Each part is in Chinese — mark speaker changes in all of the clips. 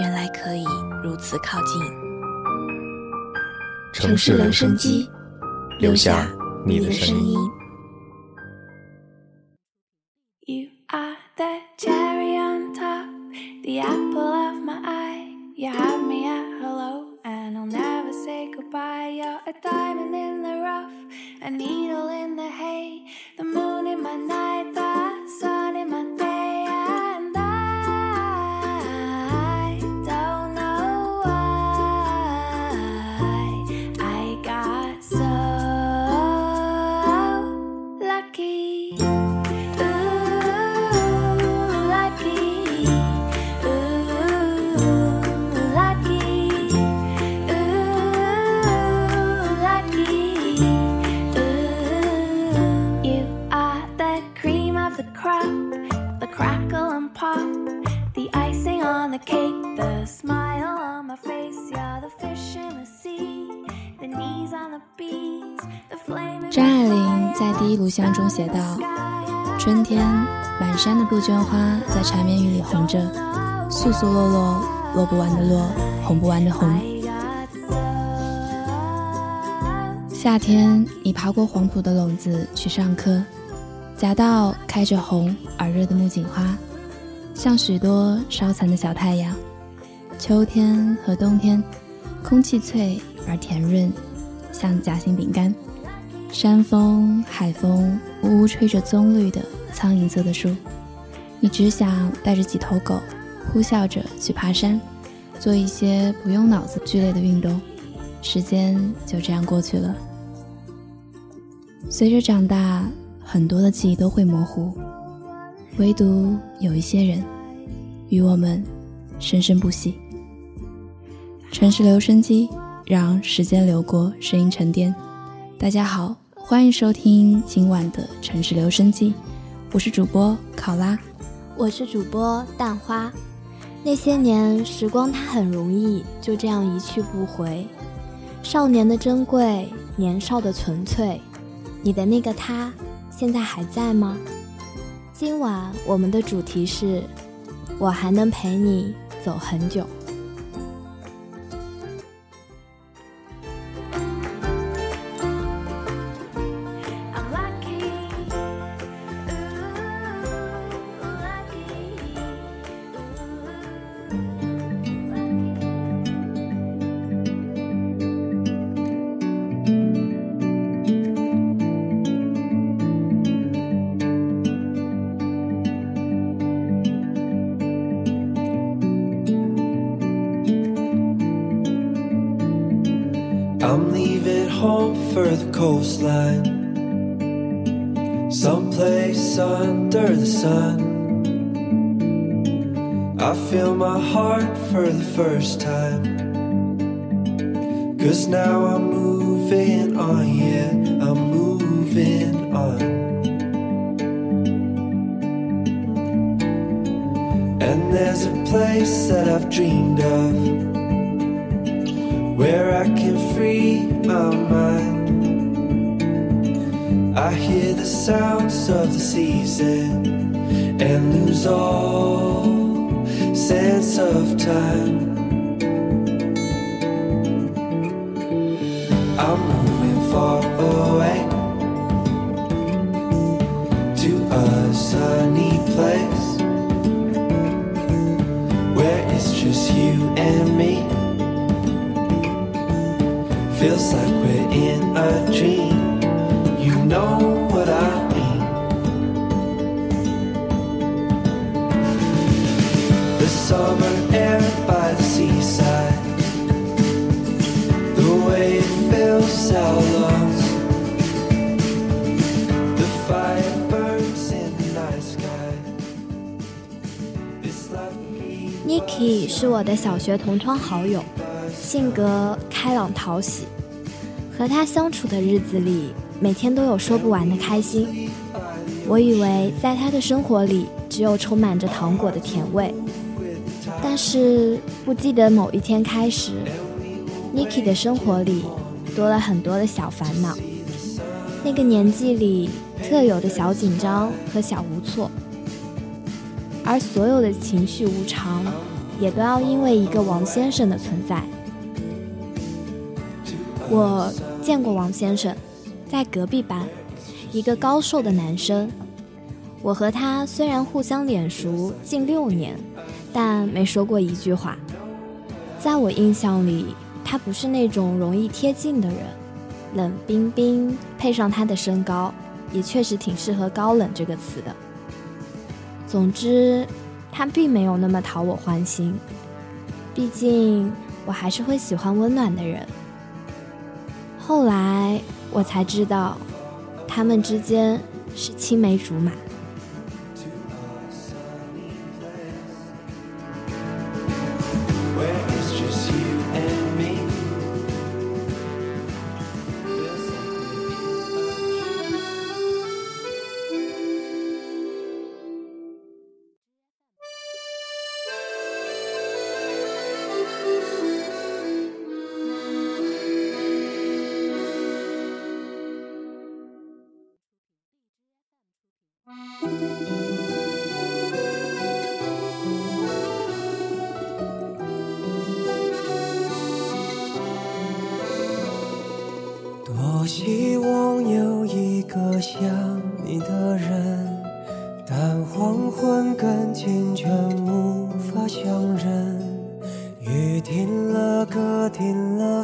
Speaker 1: 原来可以如此靠近。
Speaker 2: 城市留声机，留下你的声音。
Speaker 3: 张爱玲在第一炉香中写道：“春天，满山的杜鹃花在缠绵雨里红着，簌簌落落，落不完的落，红不完的红。夏天，你爬过黄浦的垄子去上课，夹道开着红而热的木槿花，像许多烧残的小太阳。秋天和冬天，空气脆而甜润，像夹心饼干。”山风、海风，呜呜吹着棕绿的苍蝇色的树，你只想带着几头狗，呼啸着去爬山，做一些不用脑子剧烈的运动。时间就这样过去了。随着长大，很多的记忆都会模糊，唯独有一些人，与我们生生不息。城市留声机，让时间流过，声音沉淀。大家好。欢迎收听今晚的城市留声机，我是主播考拉，
Speaker 4: 我是主播蛋花。那些年，时光它很容易就这样一去不回。少年的珍贵，年少的纯粹，你的那个他，现在还在吗？今晚我们的主题是，我还能陪你走很久。
Speaker 5: The coastline, someplace under the sun. I feel my heart for the first time. Cause now I'm moving on, yeah, I'm moving on. And there's a place that I've dreamed of where I can free my mind. I hear the sounds of the season and lose all sense of time. Summer air by the seaside. The way it feels so lost. The fire burns in the night sky. This life we
Speaker 4: Niki 是我的小学同窗好友，性格开朗讨喜。和他相处的日子里，每天都有说不完的开心。我以为在他的生活里只有充满着糖果的甜味，但是不记得某一天开始，Niki 的生活里多了很多的小烦恼。那个年纪里特有的小紧张和小无措，而所有的情绪无常，也都要因为一个王先生的存在。我见过王先生，在隔壁班，一个高瘦的男生。我和他虽然互相脸熟近六年，但没说过一句话。在我印象里，他不是那种容易贴近的人，冷冰冰，配上他的身高，也确实挺适合“高冷”这个词的。总之，他并没有那么讨我欢心，毕竟我还是会喜欢温暖的人。后来我才知道，他们之间是青梅竹马。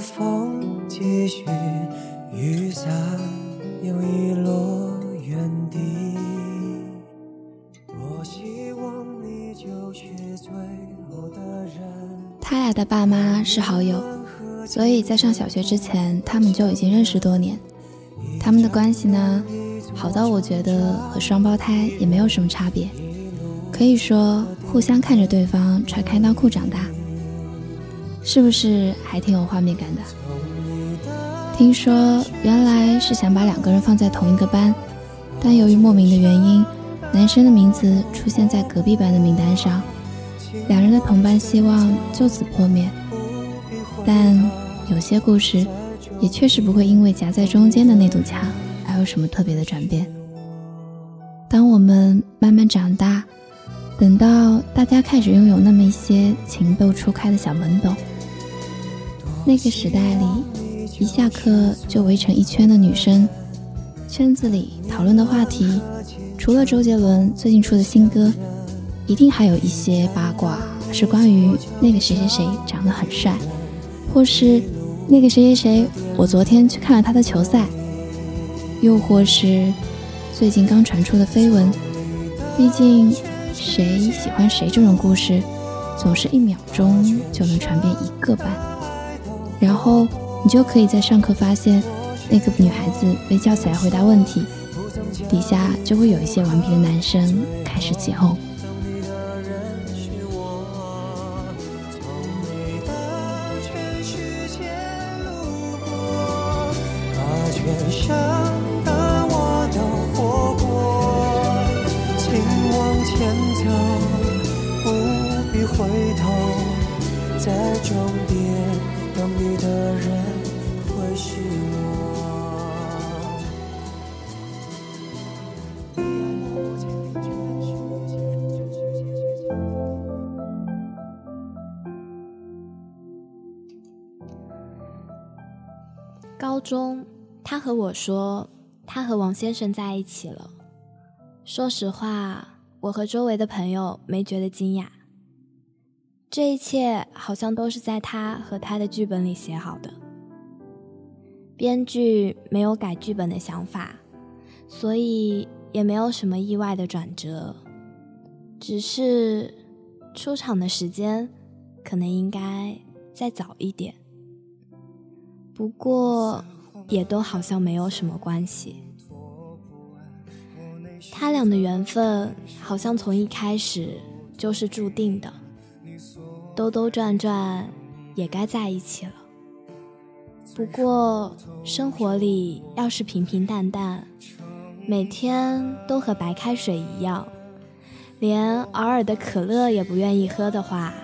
Speaker 5: 风继续，雨伞又遗落原地。多希望你就是最后的人。
Speaker 3: 他俩的爸妈是好友，所以在上小学之前，他们就已经认识多年。他们的关系呢，好到我觉得和双胞胎也没有什么差别，可以说互相看着对方穿开裆裤长大，是不是还挺有画面感的？听说原来是想把两个人放在同一个班，但由于莫名的原因，男生的名字出现在隔壁班的名单上，两人的同班希望就此破灭。但有些故事也确实不会因为夹在中间的那堵墙而有什么特别的转变。当我们慢慢长大，等到大家开始拥有那么一些情窦初开的小懵懂，那个时代里，一下课就围成一圈的女生，圈子里讨论的话题，除了周杰伦最近出的新歌，一定还有一些八卦是关于那个谁谁谁长得很帅，或是那个谁谁谁，我昨天去看了他的球赛，又或是最近刚传出的绯闻。毕竟，谁喜欢谁这种故事，总是一秒钟就能传遍一个班，然后你就可以在上课发现那个女孩子被叫起来回答问题，底下就会有一些顽皮的男生开始起哄。
Speaker 5: 回头，在终点等你的人会是我。
Speaker 4: 高中，他和我说，他和王先生在一起了。说实话，我和周围的朋友没觉得惊讶。这一切好像都是在他和他的剧本里写好的。编剧没有改剧本的想法，所以也没有什么意外的转折，只是出场的时间可能应该再早一点。不过，也都好像没有什么关系。他俩的缘分好像从一开始就是注定的，兜兜转转也该在一起了。不过生活里要是平平淡淡，每天都和白开水一样，连偶尔的可乐也不愿意喝的话，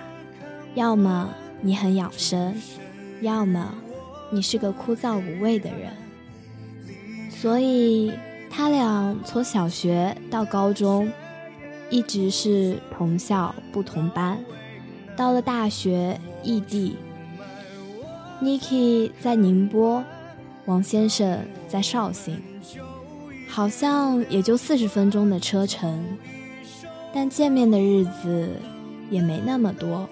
Speaker 4: 要么你很养生，要么你是个枯燥无味的人。所以。他俩从小学到高中，一直是同校不同班。到了大学，异地。Niki 在宁波，王先生在绍兴，好像也就四十分钟的车程，但见面的日子也没那么多。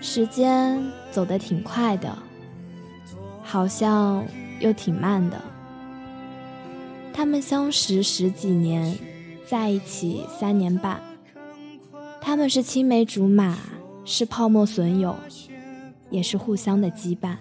Speaker 4: 时间走得挺快的，好像又挺慢的。他们相识十几年，在一起三年半。他们是青梅竹马，是泡沫损友，也是互相的羁绊。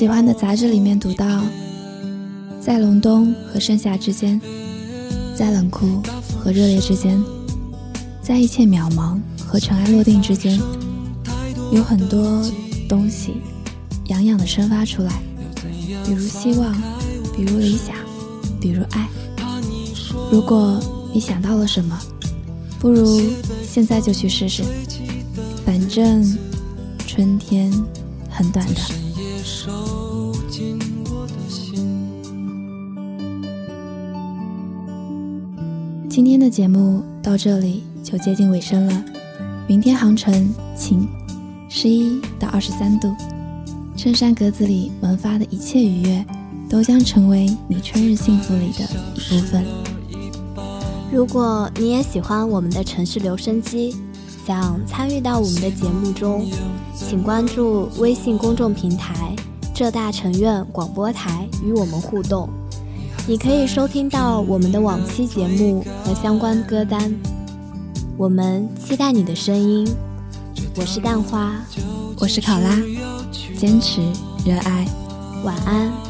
Speaker 3: 喜欢的杂志里面读到，在隆冬和盛夏之间，在冷酷和热烈之间，在一切渺茫和尘埃落定之间，有很多东西洋洋的生发出来，比如希望，比如理想，比如爱。如果你想到了什么，不如现在就去试试，反正春天很短的。今天的节目到这里就接近尾声了。明天航程晴，十一到二十三度。衬衫格子里萌发的一切愉悦，都将成为你春日幸福里的一部分。
Speaker 4: 如果你也喜欢我们的城市留声机，想参与到我们的节目中，请关注微信公众平台“浙大城院广播台”与我们互动。你可以收听到我们的往期节目和相关歌单，我们期待你的声音。我是蛋花，
Speaker 3: 我是考拉，坚持热爱，
Speaker 4: 晚安。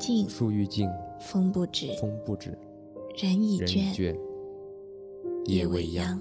Speaker 1: 树欲静，
Speaker 2: 树欲静，
Speaker 1: 风不止，
Speaker 2: 风不止，
Speaker 1: 人已
Speaker 2: 倦，
Speaker 1: 夜未央。